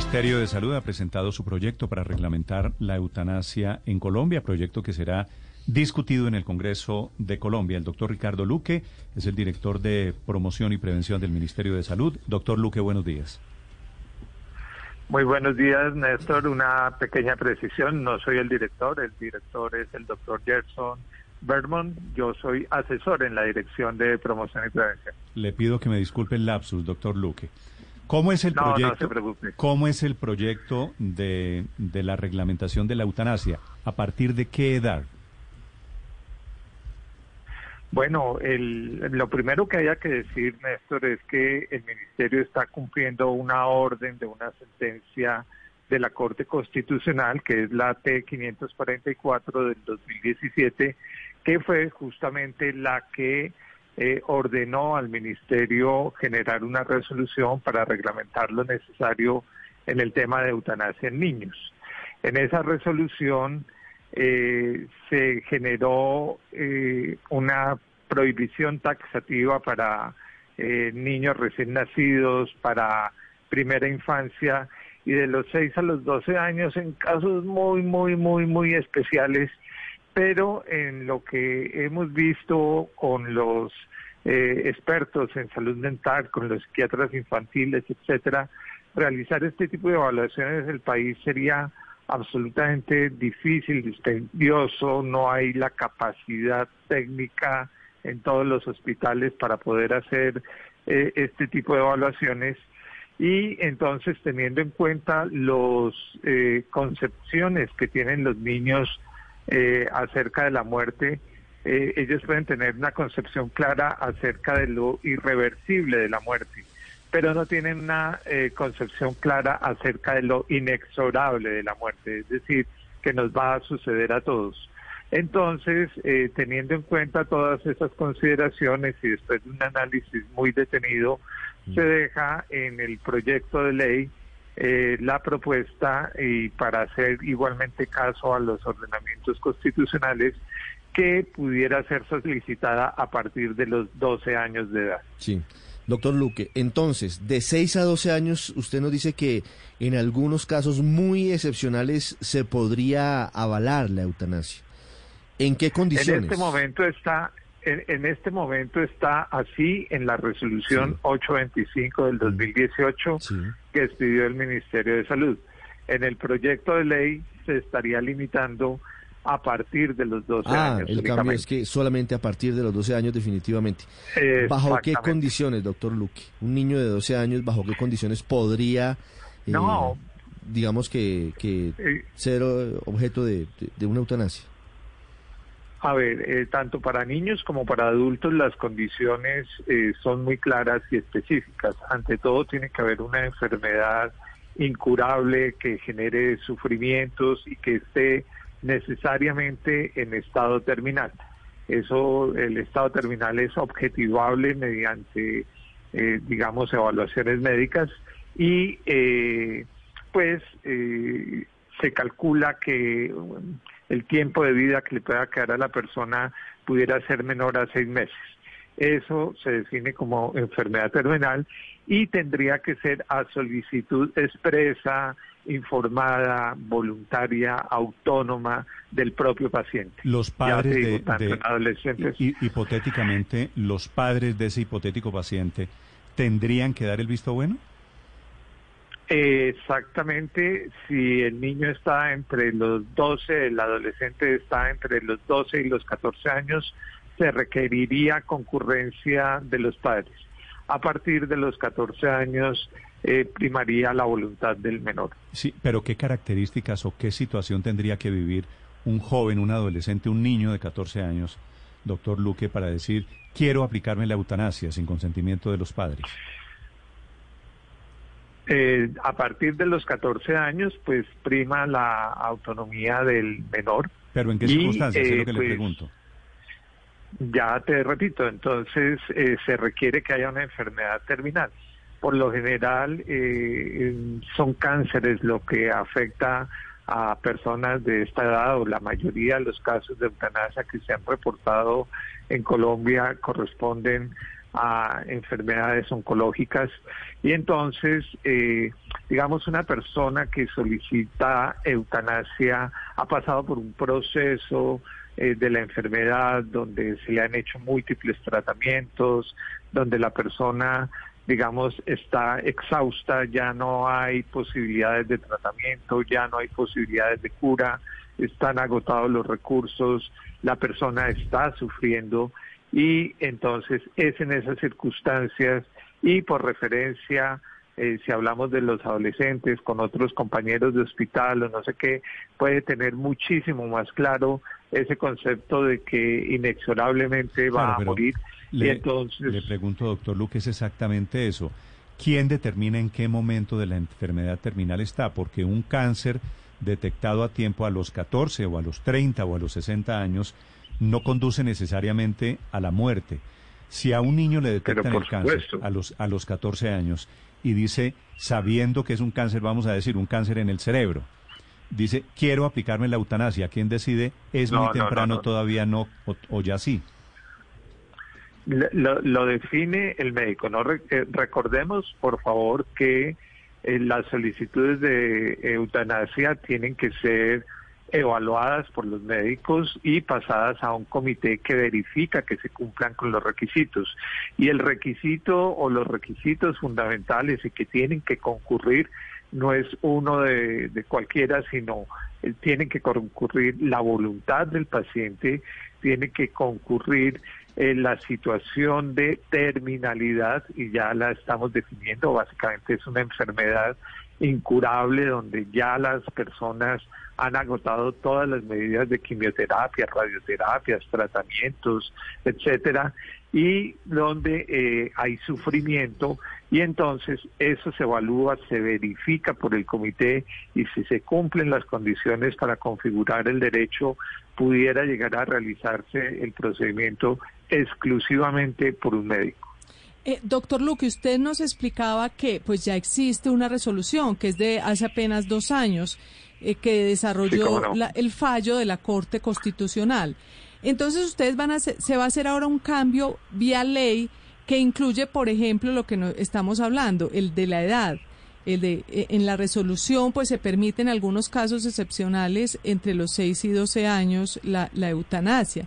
Ministerio de Salud ha presentado su proyecto para reglamentar la eutanasia en Colombia, proyecto que será discutido en el Congreso de Colombia. El doctor Ricardo Luque es el director de promoción y prevención del Ministerio de Salud. Doctor Luque, buenos días. Muy buenos días, Néstor. Una pequeña precisión. No soy el director, el director es el doctor Gerson Bermond. Yo soy asesor en la Dirección de Promoción y Prevención. Le pido que me disculpe el lapsus, doctor Luque. ¿Cómo es el No, no proyecto? se. ¿Cómo es el proyecto de, de la reglamentación de la eutanasia? ¿A partir de qué edad? Bueno, el, lo primero que haya que decir, Néstor, es que el Ministerio está cumpliendo una orden de una sentencia de la Corte Constitucional, que es la T544 del 2017, que fue justamente la que eh, ordenó al Ministerio generar una resolución para reglamentar lo necesario en el tema de eutanasia en niños. En esa resolución eh, se generó eh, una prohibición taxativa para eh, niños recién nacidos, para primera infancia y de los 6 a los 12 años en casos muy, muy, muy, muy especiales, pero en lo que hemos visto con los eh, expertos en salud mental, con los psiquiatras infantiles, etcétera, realizar este tipo de evaluaciones en el país sería absolutamente difícil, dispendioso, no hay la capacidad técnica en todos los hospitales para poder hacer eh, este tipo de evaluaciones. Y entonces teniendo en cuenta las eh, concepciones que tienen los niños eh, acerca de la muerte, eh, ellos pueden tener una concepción clara acerca de lo irreversible de la muerte, pero no tienen una eh, concepción clara acerca de lo inexorable de la muerte, es decir, que nos va a suceder a todos. Entonces, eh, teniendo en cuenta todas esas consideraciones y después de un análisis muy detenido, se deja en el proyecto de ley eh, la propuesta y para hacer igualmente caso a los ordenamientos constitucionales que pudiera ser solicitada a partir de los 12 años de edad. Sí. Doctor Luque, entonces, de 6 a 12 años, usted nos dice que en algunos casos muy excepcionales se podría avalar la eutanasia. ¿En qué condiciones? En este momento está en, en este momento está así en la resolución Sí. 825 del 2018 Sí. que expidió el Ministerio de Salud. En el proyecto de ley se estaría limitando a partir de los 12 Ah, años. el cambio es que solamente a partir de los 12 años definitivamente. ¿Bajo qué condiciones, doctor Luque? Un niño de 12 años, ¿bajo qué condiciones podría, eh, No. digamos que, que Eh, ser objeto de, de- de una eutanasia? A ver, eh, tanto para niños como para adultos las condiciones eh, son muy claras y específicas. Ante todo tiene que haber una enfermedad incurable que genere sufrimientos y que esté necesariamente en estado terminal. Eso, el estado terminal es objetivable mediante, eh, digamos, evaluaciones médicas y, eh, pues, eh, se calcula que el tiempo de vida que le pueda quedar a la persona pudiera ser menor a seis meses. Eso se define como enfermedad terminal y tendría que ser a solicitud expresa, informada, voluntaria, autónoma del propio paciente. Los padres digo, de, tanto de- en adolescentes. hi- hipotéticamente, los padres de ese hipotético paciente tendrían que dar el visto bueno. Exactamente, si el niño está entre los 12, el adolescente está entre los 12 y los 14 años, se requeriría concurrencia de los padres. A partir de los 14 años eh, primaría la voluntad del menor. Sí, pero ¿qué características o qué situación tendría que vivir un joven, un adolescente, un niño de 14 años, doctor Luque, para decir, quiero aplicarme la eutanasia sin consentimiento de los padres? Eh, a partir de los 14 años, pues prima la autonomía del menor. ¿Pero en qué circunstancias? es eh, lo que le pues, pregunto. Ya te repito, entonces eh, se requiere que haya una enfermedad terminal. Por lo general eh, son cánceres lo que afecta a personas de esta edad o la mayoría de los casos de eutanasia que se han reportado en Colombia corresponden a enfermedades oncológicas. Y entonces eh, digamos una persona que solicita eutanasia ha pasado por un proceso eh, de la enfermedad donde se le han hecho múltiples tratamientos donde la persona digamos está exhausta ya no hay posibilidades de tratamiento ya no hay posibilidades de cura están agotados los recursos la persona está sufriendo y entonces es en esas circunstancias y por referencia, eh, si hablamos de los adolescentes con otros compañeros de hospital o no sé qué, puede tener muchísimo más claro ese concepto de que inexorablemente va Claro, a morir. Le, y entonces, le pregunto, doctor Luque, es exactamente eso. ¿Quién determina en qué momento de la enfermedad terminal está? Porque un cáncer detectado a tiempo a los 14 o a los 30 o a los 60 años no conduce necesariamente a la muerte. Si a un niño le detectan el cáncer supuesto. a los, a los 14 años y dice, sabiendo que es un cáncer, vamos a decir, un cáncer en el cerebro, dice, quiero aplicarme la eutanasia, ¿quién decide? ¿Es No, muy no, no, temprano no. todavía no o, o ya sí? Lo, lo define el médico. No Re- eh, recordemos, por favor, que eh, las solicitudes de eutanasia tienen que ser evaluadas por los médicos y pasadas a un comité que verifica que se cumplan con los requisitos. Y el requisito o los requisitos fundamentales y que tienen que concurrir no es uno de, cualquiera, sino eh, tiene que concurrir la voluntad del paciente, tiene que concurrir eh, la situación de terminalidad y ya la estamos definiendo, básicamente es una enfermedad incurable donde ya las personas han agotado todas las medidas de quimioterapia, radioterapias, tratamientos, etcétera, y donde eh, hay sufrimiento y entonces eso se evalúa, se verifica por el comité y si se cumplen las condiciones para configurar el derecho, pudiera llegar a realizarse el procedimiento exclusivamente por un médico. Eh, doctor Luque, usted nos explicaba que pues ya existe una resolución que es de hace apenas dos años eh, que desarrolló Sí, cómo no. la- el fallo de la Corte Constitucional. Entonces ustedes van a hacer, se va a hacer ahora un cambio vía ley que incluye, por ejemplo, lo que no, estamos hablando, el de la edad. El de, eh, en la resolución pues se permite en algunos casos excepcionales entre los 6 y 12 años la, la eutanasia.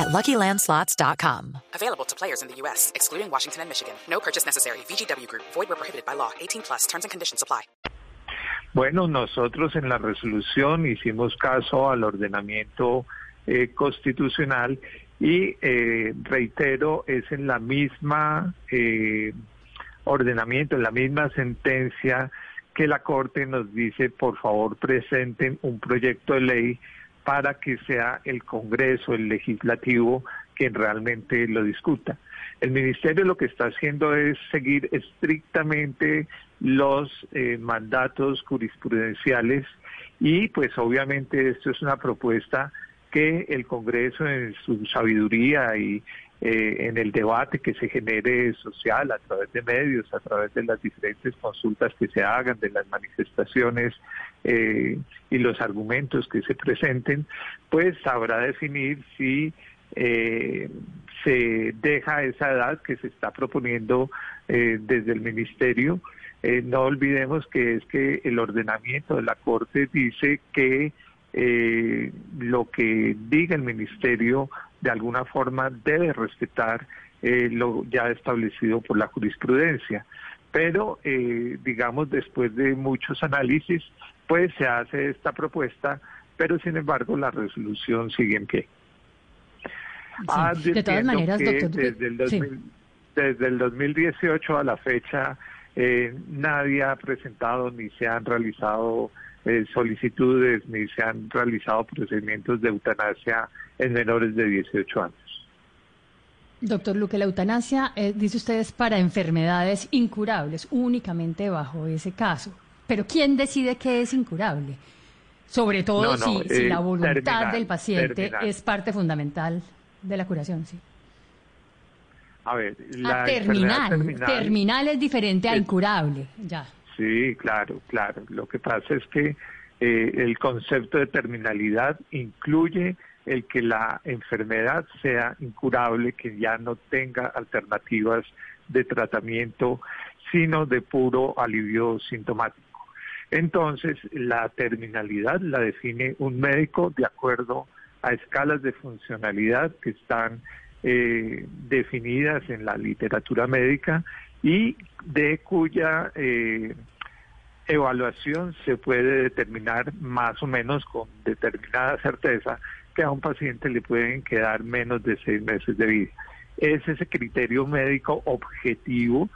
at luckylandslots.com. Available to players in the U.S., excluding Washington and Michigan. No purchase necessary. VGW Group, void where prohibited by law. 18 plus terms and conditions apply. Bueno, nosotros en la resolución hicimos caso al ordenamiento eh, constitucional y eh, reitero, es en la misma eh, ordenamiento, en la misma sentencia que la Corte nos dice, por favor, presenten un proyecto de ley para que sea el Congreso, el legislativo, quien realmente lo discuta. El Ministerio lo que está haciendo es seguir estrictamente los eh, mandatos jurisprudenciales y pues obviamente esto es una propuesta que el Congreso en su sabiduría y eh, en el debate que se genere social a través de medios, a través de las diferentes consultas que se hagan, de las manifestaciones eh, y los argumentos que se presenten, pues sabrá definir si eh, se deja esa edad que se está proponiendo eh, desde el Ministerio. Eh, no olvidemos que es que el ordenamiento de la Corte dice que eh, lo que diga el Ministerio de alguna forma debe respetar eh, lo ya establecido por la jurisprudencia. Pero, eh, digamos, después de muchos análisis, pues se hace esta propuesta, pero sin embargo la resolución sigue en pie. Sí. De todas maneras, doctor. Desde el, desde el 2018 a la fecha, eh, nadie ha presentado ni se han realizado eh, solicitudes ni se han realizado procedimientos de eutanasia en menores de 18 años. Doctor Luque, la eutanasia, eh, dice usted, es para enfermedades incurables, únicamente bajo ese caso. Pero ¿quién decide qué es incurable? Sobre todo si, si la voluntad del paciente es parte fundamental de la curación, sí. A ver, la terminal, terminal, es diferente a incurable, ya. Sí, claro, claro. Lo que pasa es que eh, el concepto de terminalidad incluye el que la enfermedad sea incurable, que ya no tenga alternativas de tratamiento, sino de puro alivio sintomático. Entonces, la terminalidad la define un médico de acuerdo a escalas de funcionalidad que están eh, definidas en la literatura médica y de cuya eh, evaluación se puede determinar más o menos con determinada certeza que a un paciente le pueden quedar menos de seis meses de vida. Es ese criterio médico objetivo,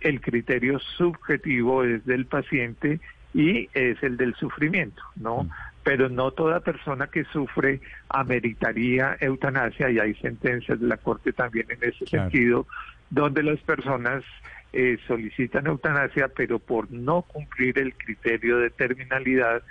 el criterio subjetivo es del paciente y es el del sufrimiento, ¿no? Mm pero no toda persona que sufre ameritaría eutanasia y hay sentencias de la Corte también en ese sentido, donde las personas eh, solicitan eutanasia, pero por no cumplir el criterio de terminalidad,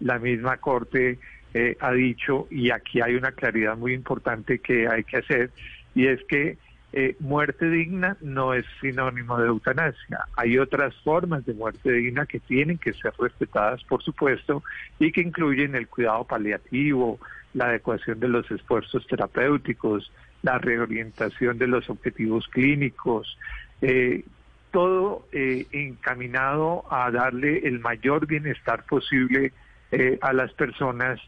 la misma Corte eh, ha dicho, y aquí hay una claridad muy importante que hay que hacer, y es que eh, muerte digna no es sinónimo de eutanasia. Hay otras formas de muerte digna que tienen que ser respetadas, por supuesto, y que incluyen el cuidado paliativo, la adecuación de los esfuerzos terapéuticos, la reorientación de los objetivos clínicos, eh, todo eh, encaminado a darle el mayor bienestar posible a las personas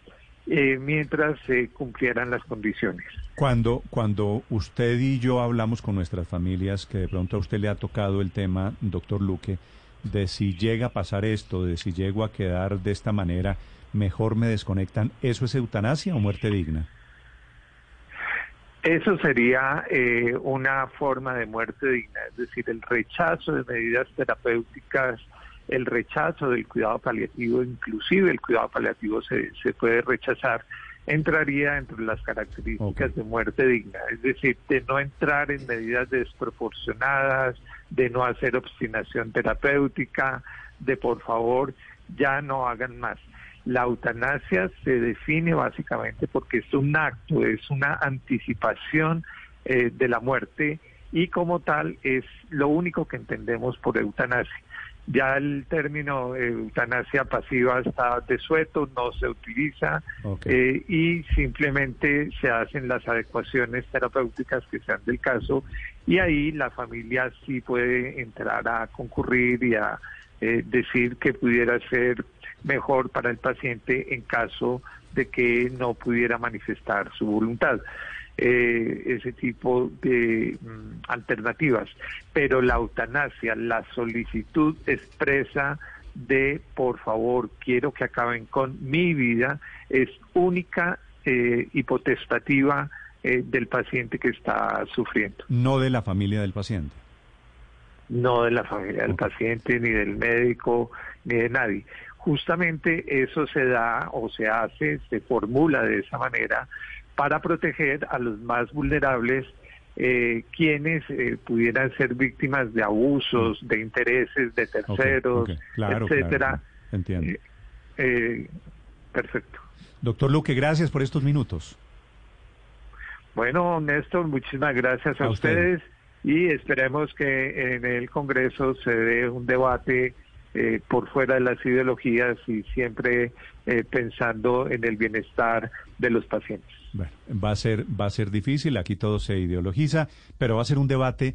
mientras se cumplieran las condiciones. Cuando, cuando usted y yo hablamos con nuestras familias, que de pronto a usted le ha tocado el tema, doctor Luque, de si llega a pasar esto, de si llego a quedar de esta manera, mejor me desconectan, ¿eso es eutanasia o muerte digna? Eso sería eh, una forma de muerte digna, es decir, el rechazo de medidas terapéuticas, el rechazo del cuidado paliativo, inclusive el cuidado paliativo se, se puede rechazar entraría entre las características de muerte digna, es decir, de no entrar en medidas desproporcionadas, de no hacer obstinación terapéutica, de por favor ya no hagan más. La eutanasia se define básicamente porque es un acto, es una anticipación eh, de la muerte y como tal es lo único que entendemos por eutanasia. Ya el término eutanasia pasiva está desueto, no se utiliza eh, y simplemente se hacen las adecuaciones terapéuticas que sean del caso y ahí la familia sí puede entrar a concurrir y a eh, decir que pudiera ser mejor para el paciente en caso de que no pudiera manifestar su voluntad. Eh, ese tipo de mm, alternativas. Pero la eutanasia, la solicitud expresa de por favor, quiero que acaben con mi vida, es única eh, y potestativa eh, del paciente que está sufriendo. No de la familia del paciente. No de la familia del paciente, ni del médico, ni de nadie. Justamente eso se da o se hace, se formula de esa manera para proteger a los más vulnerables, eh, quienes eh, pudieran ser víctimas de abusos, de intereses de terceros, etcétera. Entiendo. Eh, perfecto. Doctor Luque, gracias por estos minutos. Bueno, Néstor, muchísimas gracias a, ustedes y esperemos que en el Congreso se dé un debate por fuera de las ideologías y siempre pensando en el bienestar de los pacientes. Bueno, va a ser, va a ser difícil, aquí todo se ideologiza, pero va a ser un debate